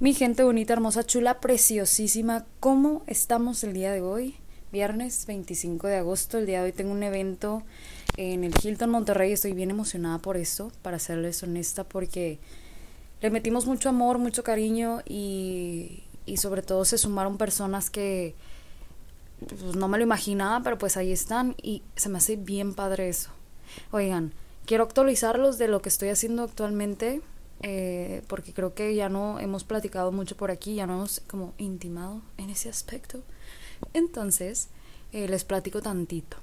Mi gente bonita, hermosa, chula, preciosísima, ¿cómo estamos el día de hoy? Viernes 25 de agosto, el día de hoy tengo un evento en el Hilton Monterrey, estoy bien emocionada por esto, para serles honesta, porque le metimos mucho amor, mucho cariño y, y sobre todo se sumaron personas que pues, no me lo imaginaba, pero pues ahí están y se me hace bien padre eso. Oigan, quiero actualizarlos de lo que estoy haciendo actualmente eh, porque creo que ya no hemos platicado mucho por aquí, ya no hemos como intimado en ese aspecto. Entonces, eh, les platico tantito.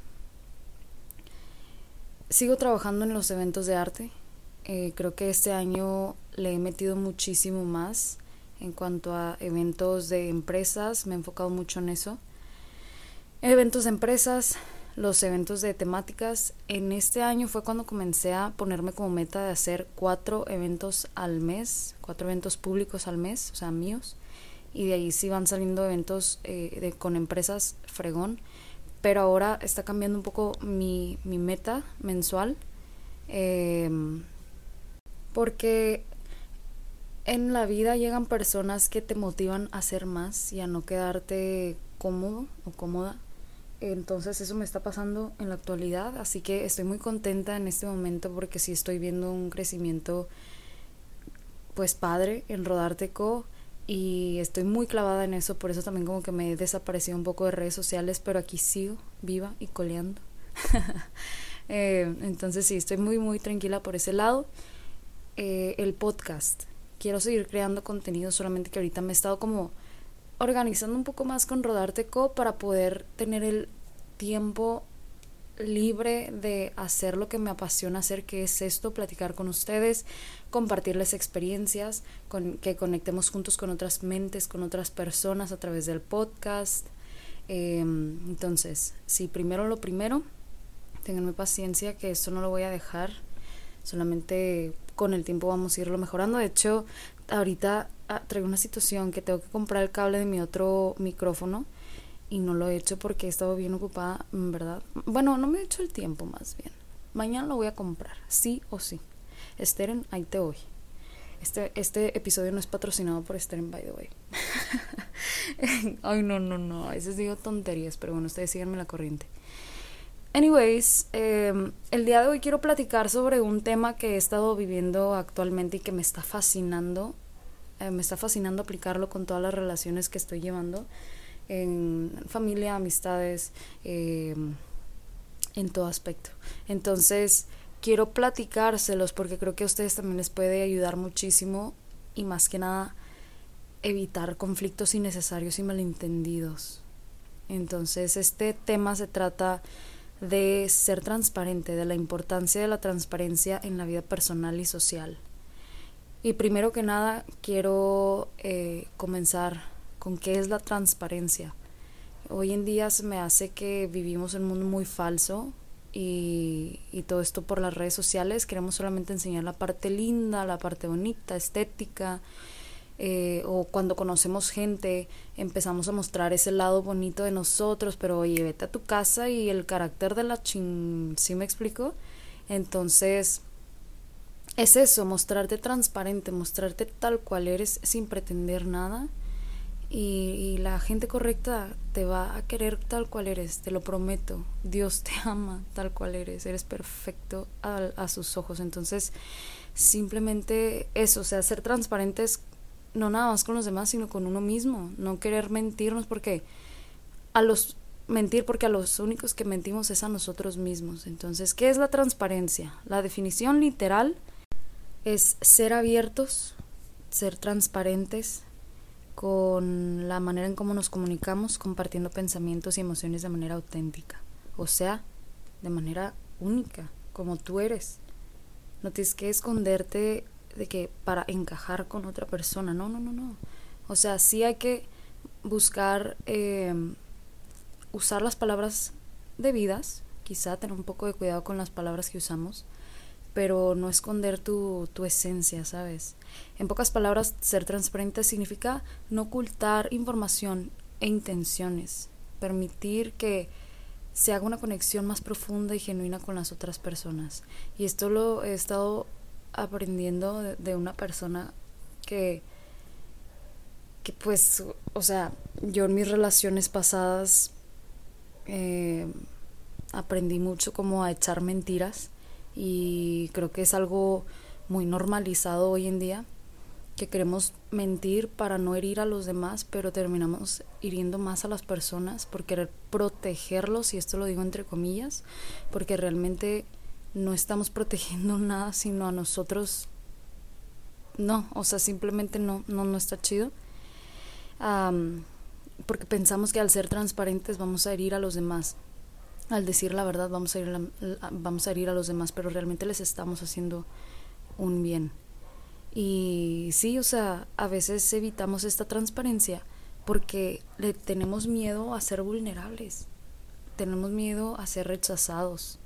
Sigo trabajando en los eventos de arte. Eh, creo que este año le he metido muchísimo más en cuanto a eventos de empresas. Me he enfocado mucho en eso. Eventos de empresas, los eventos de temáticas. En este año fue cuando comencé a ponerme como meta de hacer cuatro eventos al mes, cuatro eventos públicos al mes, o sea, míos. Y de ahí sí van saliendo eventos eh, de, con empresas fregón. Pero ahora está cambiando un poco mi, mi meta mensual. Em, porque en la vida llegan personas que te motivan a hacer más y a no quedarte cómodo o cómoda entonces eso me está pasando en la actualidad, así que estoy muy contenta en este momento porque sí estoy viendo un crecimiento pues padre en Rodarteco y estoy muy clavada en eso, por eso también como que me he desaparecido un poco de redes sociales, pero aquí sigo viva y coleando. Eh, entonces sí, estoy muy muy tranquila por ese lado. Eh, el podcast, quiero seguir creando contenido, solamente que ahorita me he estado como organizando un poco más con Rodarteco para poder tener el tiempo libre de hacer lo que me apasiona hacer, que es esto, platicar con ustedes, compartirles experiencias, que conectemos juntos con otras mentes, con otras personas a través del podcast. Em, entonces, sí, primero lo primero, tenganme paciencia que esto no lo voy a dejar, solamente con el tiempo vamos a irlo mejorando. De hecho, ahorita ah, traigo una situación que tengo que comprar el cable de mi otro micrófono y no lo he hecho porque he estado bien ocupada, ¿verdad? Bueno, no me he hecho el tiempo más bien. Mañana lo voy a comprar, sí o sí. Esteren, ahí te voy. Este, este episodio no es patrocinado por Esteren, by the way. Ay, no, no, no. A veces digo tonterías, pero bueno, ustedes síganme la corriente. Anyways, em, el día de hoy quiero platicar sobre un tema que he estado viviendo actualmente y que me está fascinando. Eh, me está fascinando aplicarlo con todas las relaciones que estoy llevando en familia, amistades, em, en todo aspecto. Entonces, quiero platicárselos porque creo que a ustedes también les puede ayudar muchísimo y más que nada evitar conflictos innecesarios y malentendidos. Entonces, este tema se trata de ser transparente, de la importancia de la transparencia en la vida personal y social. Y primero que nada quiero eh, comenzar con qué es la transparencia. Hoy en día se me hace que vivimos en un mundo muy falso y, y todo esto por las redes sociales. Queremos solamente enseñar la parte linda, la parte bonita, estética, eh, o cuando conocemos gente empezamos a mostrar ese lado bonito de nosotros, pero oye, vete a tu casa y el carácter de la chin, ¿sí me explico? Entonces, es eso, mostrarte transparente, mostrarte tal cual eres sin pretender nada. Y, la gente correcta te va a querer tal cual eres, te lo prometo. Dios te ama tal cual eres, eres perfecto a, a sus ojos. Entonces, simplemente eso, o sea, ser transparentes no nada más con los demás, sino con uno mismo. No querer mentirnos porque a los mentir porque a los únicos que mentimos es a nosotros mismos. Entonces, ¿qué es la transparencia? La definición literal es ser abiertos, ser transparentes con la manera en cómo nos comunicamos, compartiendo pensamientos y emociones de manera auténtica, o sea, de manera única, como tú eres. No tienes que esconderte de que para encajar con otra persona. No, no, no, no. O sea, sí hay que buscar eh, usar las palabras debidas, quizá tener un poco de cuidado con las palabras que usamos, pero no esconder tu, tu esencia, ¿sabes? En pocas palabras, ser transparente significa no ocultar información e intenciones, permitir que se haga una conexión más profunda y genuina con las otras personas. Y esto lo he estado aprendiendo de, una persona que que pues, o sea, yo en mis relaciones pasadas eh, aprendí mucho como a echar mentiras y creo que es algo muy normalizado hoy en día que queremos mentir para no herir a los demás, pero terminamos hiriendo más a las personas por querer protegerlos, y esto lo digo entre comillas, porque realmente no estamos protegiendo nada sino a nosotros. No, o sea, simplemente no, no, no está chido. porque pensamos que al ser transparentes vamos a herir a los demás. Al decir la verdad vamos a, ir vamos a herir a los demás, pero realmente les estamos haciendo un bien. Y sí, o sea, a veces evitamos esta transparencia porque le tenemos miedo a ser vulnerables, tenemos miedo a ser rechazados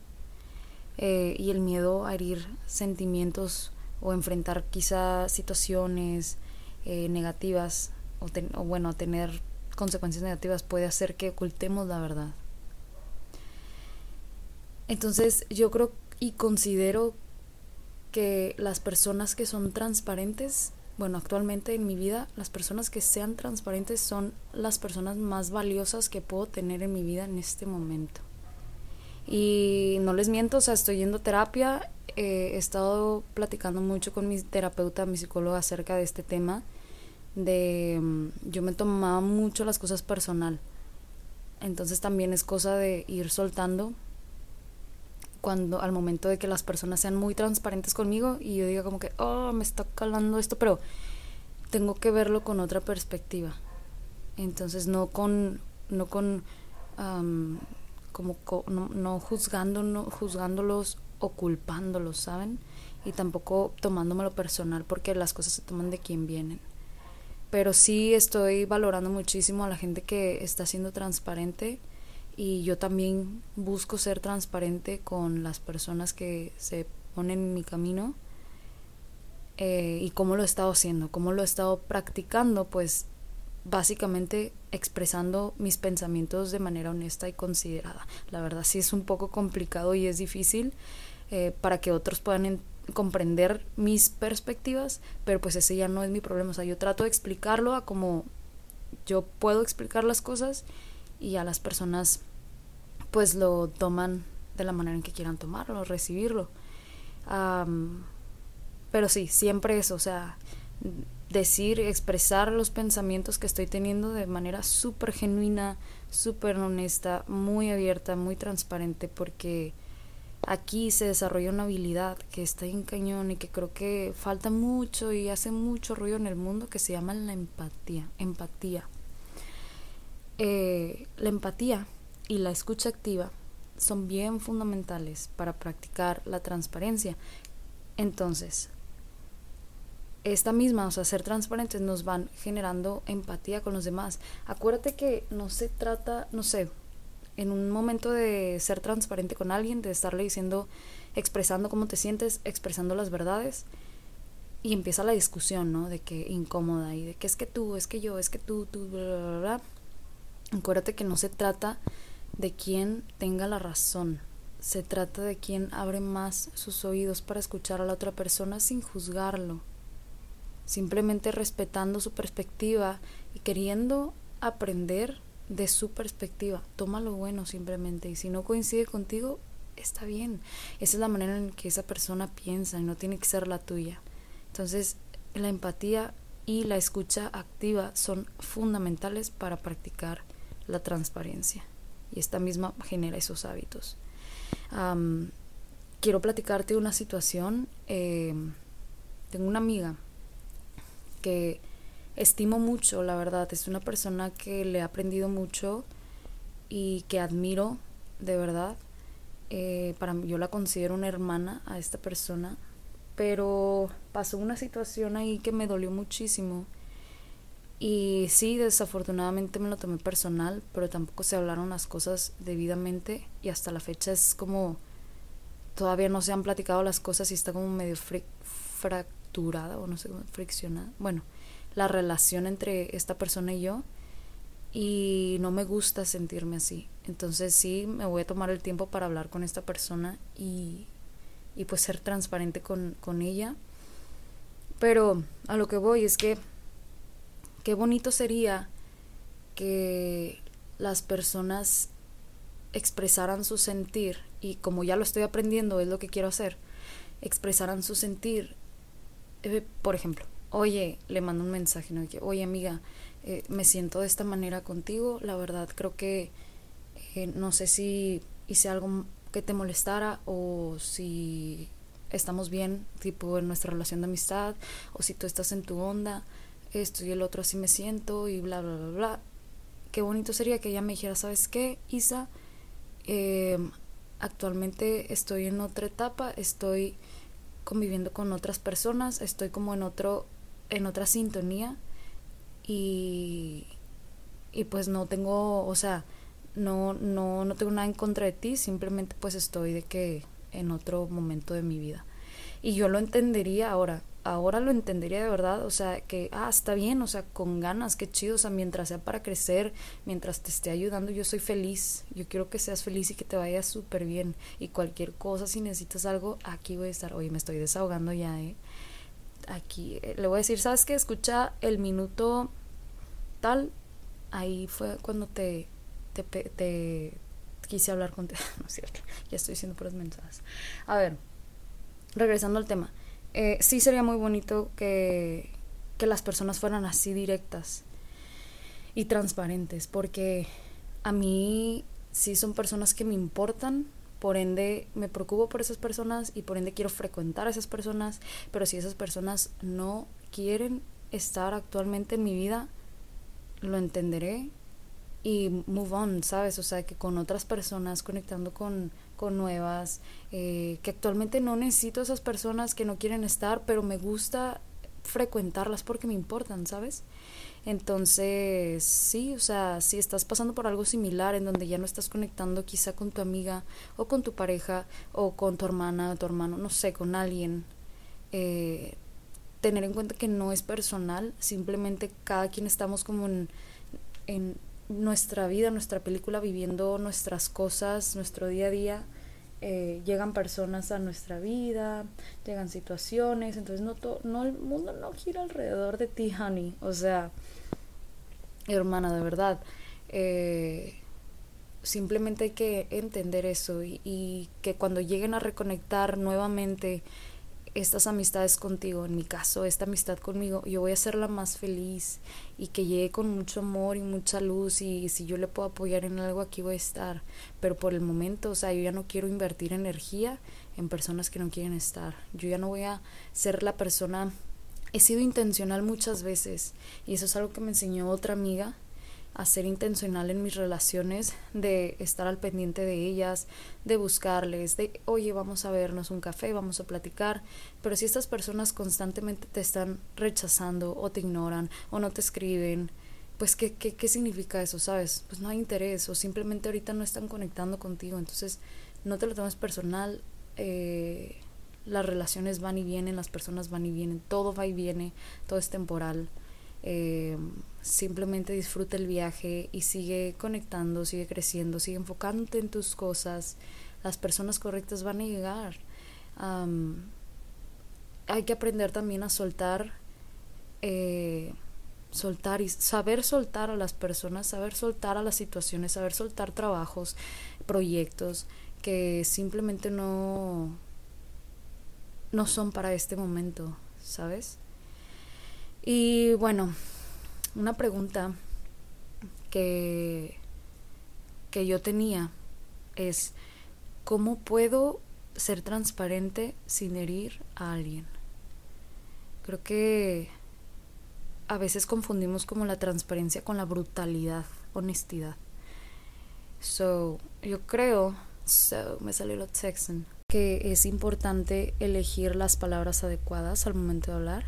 eh, y el miedo a herir sentimientos o enfrentar quizá situaciones eh, negativas o, o bueno, tener consecuencias negativas puede hacer que ocultemos la verdad. Entonces yo creo y considero que las personas que son transparentes, bueno, actualmente en mi vida, las personas que sean transparentes son las personas más valiosas que puedo tener en mi vida en este momento. Y no les miento, o sea, estoy yendo a terapia, eh, he estado platicando mucho con mi terapeuta, mi psicóloga acerca de este tema, de mm, yo me tomaba mucho las cosas personal. Entonces también es cosa de ir soltando cuando al momento de que las personas sean muy transparentes conmigo y yo diga como que, oh, me está calando esto, pero tengo que verlo con otra perspectiva. Entonces no con, no con, como no, no, juzgando, no juzgándolos o culpándolos, ¿saben? Y tampoco tomándomelo personal porque las cosas se toman de quien vienen. Pero sí estoy valorando muchísimo a la gente que está siendo transparente y yo también busco ser transparente con las personas que se ponen en mi camino eh, y cómo lo he estado haciendo, cómo lo he estado practicando, pues básicamente expresando mis pensamientos de manera honesta y considerada. La verdad sí es un poco complicado y es difícil eh, para que otros puedan comprender mis perspectivas, pero pues ese ya no es mi problema. O sea, yo trato de explicarlo a como yo puedo explicar las cosas y a las personas pues lo toman de la manera en que quieran tomarlo, recibirlo. pero sí, siempre eso, o sea, decir, expresar los pensamientos que estoy teniendo de manera súper genuina, súper honesta, muy abierta, muy transparente, porque aquí se desarrolla una habilidad que está en cañón y que creo que falta mucho y hace mucho ruido en el mundo que se llama la empatía. Empatía. Eh, la empatía y la escucha activa son bien fundamentales para practicar la transparencia. Entonces, esta misma, o sea, ser transparentes nos van generando empatía con los demás. Acuérdate que no se trata, no sé, en un momento de ser transparente con alguien, de estarle diciendo, expresando cómo te sientes, expresando las verdades, y empieza la discusión, ¿no? De que incómoda y de que es que tú, es que yo, es que tú, tú, bla, bla, bla. Acuérdate que no se trata de quien tenga la razón, se trata de quien abre más sus oídos para escuchar a la otra persona sin juzgarlo, simplemente respetando su perspectiva y queriendo aprender de su perspectiva. Toma lo bueno simplemente y si no coincide contigo, está bien. Esa es la manera en que esa persona piensa y no tiene que ser la tuya. Entonces, la empatía y la escucha activa son fundamentales para practicar la transparencia y esta misma genera esos hábitos. quiero platicarte una situación. Em, tengo una amiga que estimo mucho, la verdad. Es una persona que le he aprendido mucho y que admiro, de verdad. Eh, para yo la considero una hermana a esta persona. Pero pasó una situación ahí que me dolió muchísimo y sí, desafortunadamente me lo tomé personal, pero tampoco se hablaron las cosas debidamente y hasta la fecha es como todavía no se han platicado las cosas y está como medio fracturada o no sé friccionada. Bueno, la relación entre esta persona y yo y no me gusta sentirme así. Entonces sí, me voy a tomar el tiempo para hablar con esta persona y, y pues ser transparente con, con ella. Pero a lo que voy es que qué bonito sería que las personas expresaran su sentir y como ya lo estoy aprendiendo es lo que quiero hacer, expresaran su sentir. Eh, por ejemplo, oye, le mando un mensaje, ¿no? oye amiga, eh, me siento de esta manera contigo, la verdad creo que eh, no sé si hice algo que te molestara o si estamos bien, tipo en nuestra relación de amistad, o si tú estás en tu onda, esto y el otro así me siento y bla, bla, bla, bla. Qué bonito sería que ella me dijera, ¿sabes qué, Isa? Eh, actualmente estoy en otra etapa, estoy conviviendo con otras personas, estoy como en otro, en otra sintonía y, y pues no tengo, o sea, no, no, no tengo nada en contra de ti, simplemente pues estoy de que en otro momento de mi vida. Y yo lo entendería ahora, ahora lo entendería de verdad, o sea, que, ah, está bien, o sea, con ganas, qué chido, o sea, mientras sea para crecer, mientras te esté ayudando, yo soy feliz, yo quiero que seas feliz y que te vaya súper bien. Y cualquier cosa, si necesitas algo, aquí voy a estar. Oye, me estoy desahogando ya, ¿eh? Aquí, eh, le voy a decir, ¿sabes qué? Escucha el minuto tal, ahí fue cuando te, te, quise hablar contigo, no es cierto, ya estoy diciendo puras mensajes. A ver, regresando al tema, eh, sí sería muy bonito que, que las personas fueran así directas y transparentes, porque a mí sí son personas que me importan, por ende me preocupo por esas personas y por ende quiero frecuentar a esas personas, pero si esas personas no quieren estar actualmente en mi vida, lo entenderé y move on, ¿sabes? O sea, que con otras personas, conectando con, con nuevas, eh, que actualmente no necesito esas personas que no quieren estar, pero me gusta frecuentarlas porque me importan, ¿sabes? Entonces, sí, o sea, si estás pasando por algo similar en donde ya no estás conectando quizá con tu amiga o con tu pareja o con tu hermana o tu hermano, no sé, con alguien, eh, tener en cuenta que no es personal, simplemente cada quien estamos como en, en nuestra vida, nuestra película, viviendo nuestras cosas, nuestro día a día. Eh, llegan personas a nuestra vida, llegan situaciones, entonces no, no el mundo no gira alrededor de ti, honey. O sea, hermana, de verdad. Eh, simplemente hay que entender eso y, y que cuando lleguen a reconectar nuevamente estas amistades contigo, en mi caso, esta amistad conmigo, yo voy a hacerla más feliz y que llegue con mucho amor y mucha luz y si yo le puedo apoyar en algo aquí voy a estar. Pero por el momento, o sea, yo ya no quiero invertir energía en personas que no quieren estar. Yo ya no voy a ser la persona... He sido intencional muchas veces y eso es algo que me enseñó otra amiga a ser intencional en mis relaciones, de estar al pendiente de ellas, de buscarles, de, oye, vamos a vernos un café, vamos a platicar, pero si estas personas constantemente te están rechazando o te ignoran o no te escriben, pues ¿qué, qué, qué significa eso, sabes? Pues no hay interés o simplemente ahorita no están conectando contigo, entonces no te lo tomes personal, eh, las relaciones van y vienen, las personas van y vienen, todo va y viene, todo es temporal. Eh, simplemente disfruta el viaje y sigue conectando, sigue creciendo, sigue enfocándote en tus cosas. Las personas correctas van a llegar. hay que aprender también a soltar, eh, soltar y saber soltar a las personas, saber soltar a las situaciones, saber soltar trabajos, proyectos que simplemente no, no son para este momento, ¿sabes? Y bueno, una pregunta que, que yo tenía es, ¿cómo puedo ser transparente sin herir a alguien? Creo que a veces confundimos como la transparencia con la brutalidad, honestidad. So, yo creo, so, me salió lo Texan, que es importante elegir las palabras adecuadas al momento de hablar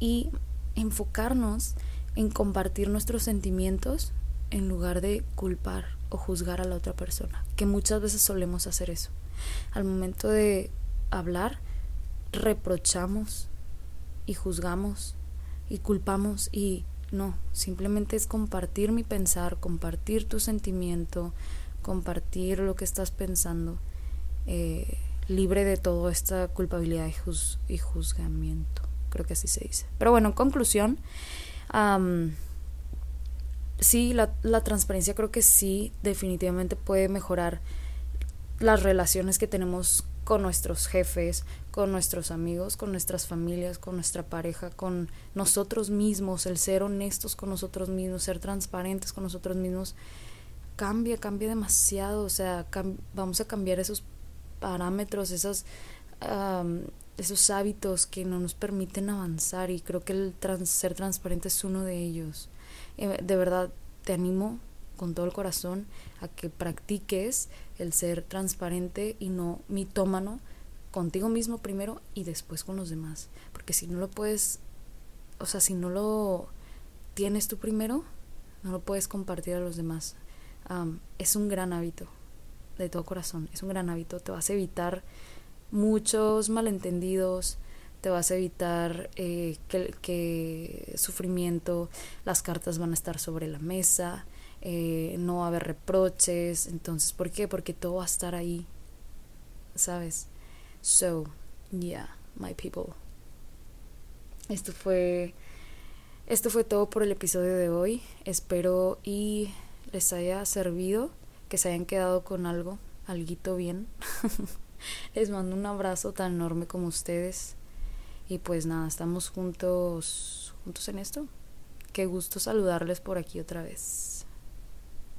y enfocarnos en compartir nuestros sentimientos en lugar de culpar o juzgar a la otra persona, que muchas veces solemos hacer eso. Al momento de hablar, reprochamos y juzgamos y culpamos y no, simplemente es compartir mi pensar, compartir tu sentimiento, compartir lo que estás pensando, eh, libre de toda esta culpabilidad y, y juzgamiento creo que así se dice. Pero bueno, en conclusión, sí, la, la transparencia creo que sí, definitivamente puede mejorar las relaciones que tenemos con nuestros jefes, con nuestros amigos, con nuestras familias, con nuestra pareja, con nosotros mismos, el ser honestos con nosotros mismos, ser transparentes con nosotros mismos, cambia, cambia demasiado, o sea, vamos a cambiar esos parámetros, esos, esos hábitos que no nos permiten avanzar y creo que el ser transparente es uno de ellos. Eh, de verdad, te animo con todo el corazón a que practiques el ser transparente y no mitómano contigo mismo primero y después con los demás. Porque si no lo puedes, o sea, si no lo tienes tú primero, no lo puedes compartir a los demás. es un gran hábito, de todo corazón, es un gran hábito. Te vas a evitar muchos malentendidos, te vas a evitar eh, que, sufrimiento, las cartas van a estar sobre la mesa, eh, no va a haber reproches. Entonces, ¿por qué? Porque todo va a estar ahí, ¿sabes? So, yeah, my people. Esto fue, esto fue todo por el episodio de hoy. Espero y les haya servido, que se hayan quedado con algo, alguito bien. les mando un abrazo tan enorme como ustedes. Y pues nada, estamos juntos, juntos en esto. Qué gusto saludarles por aquí otra vez.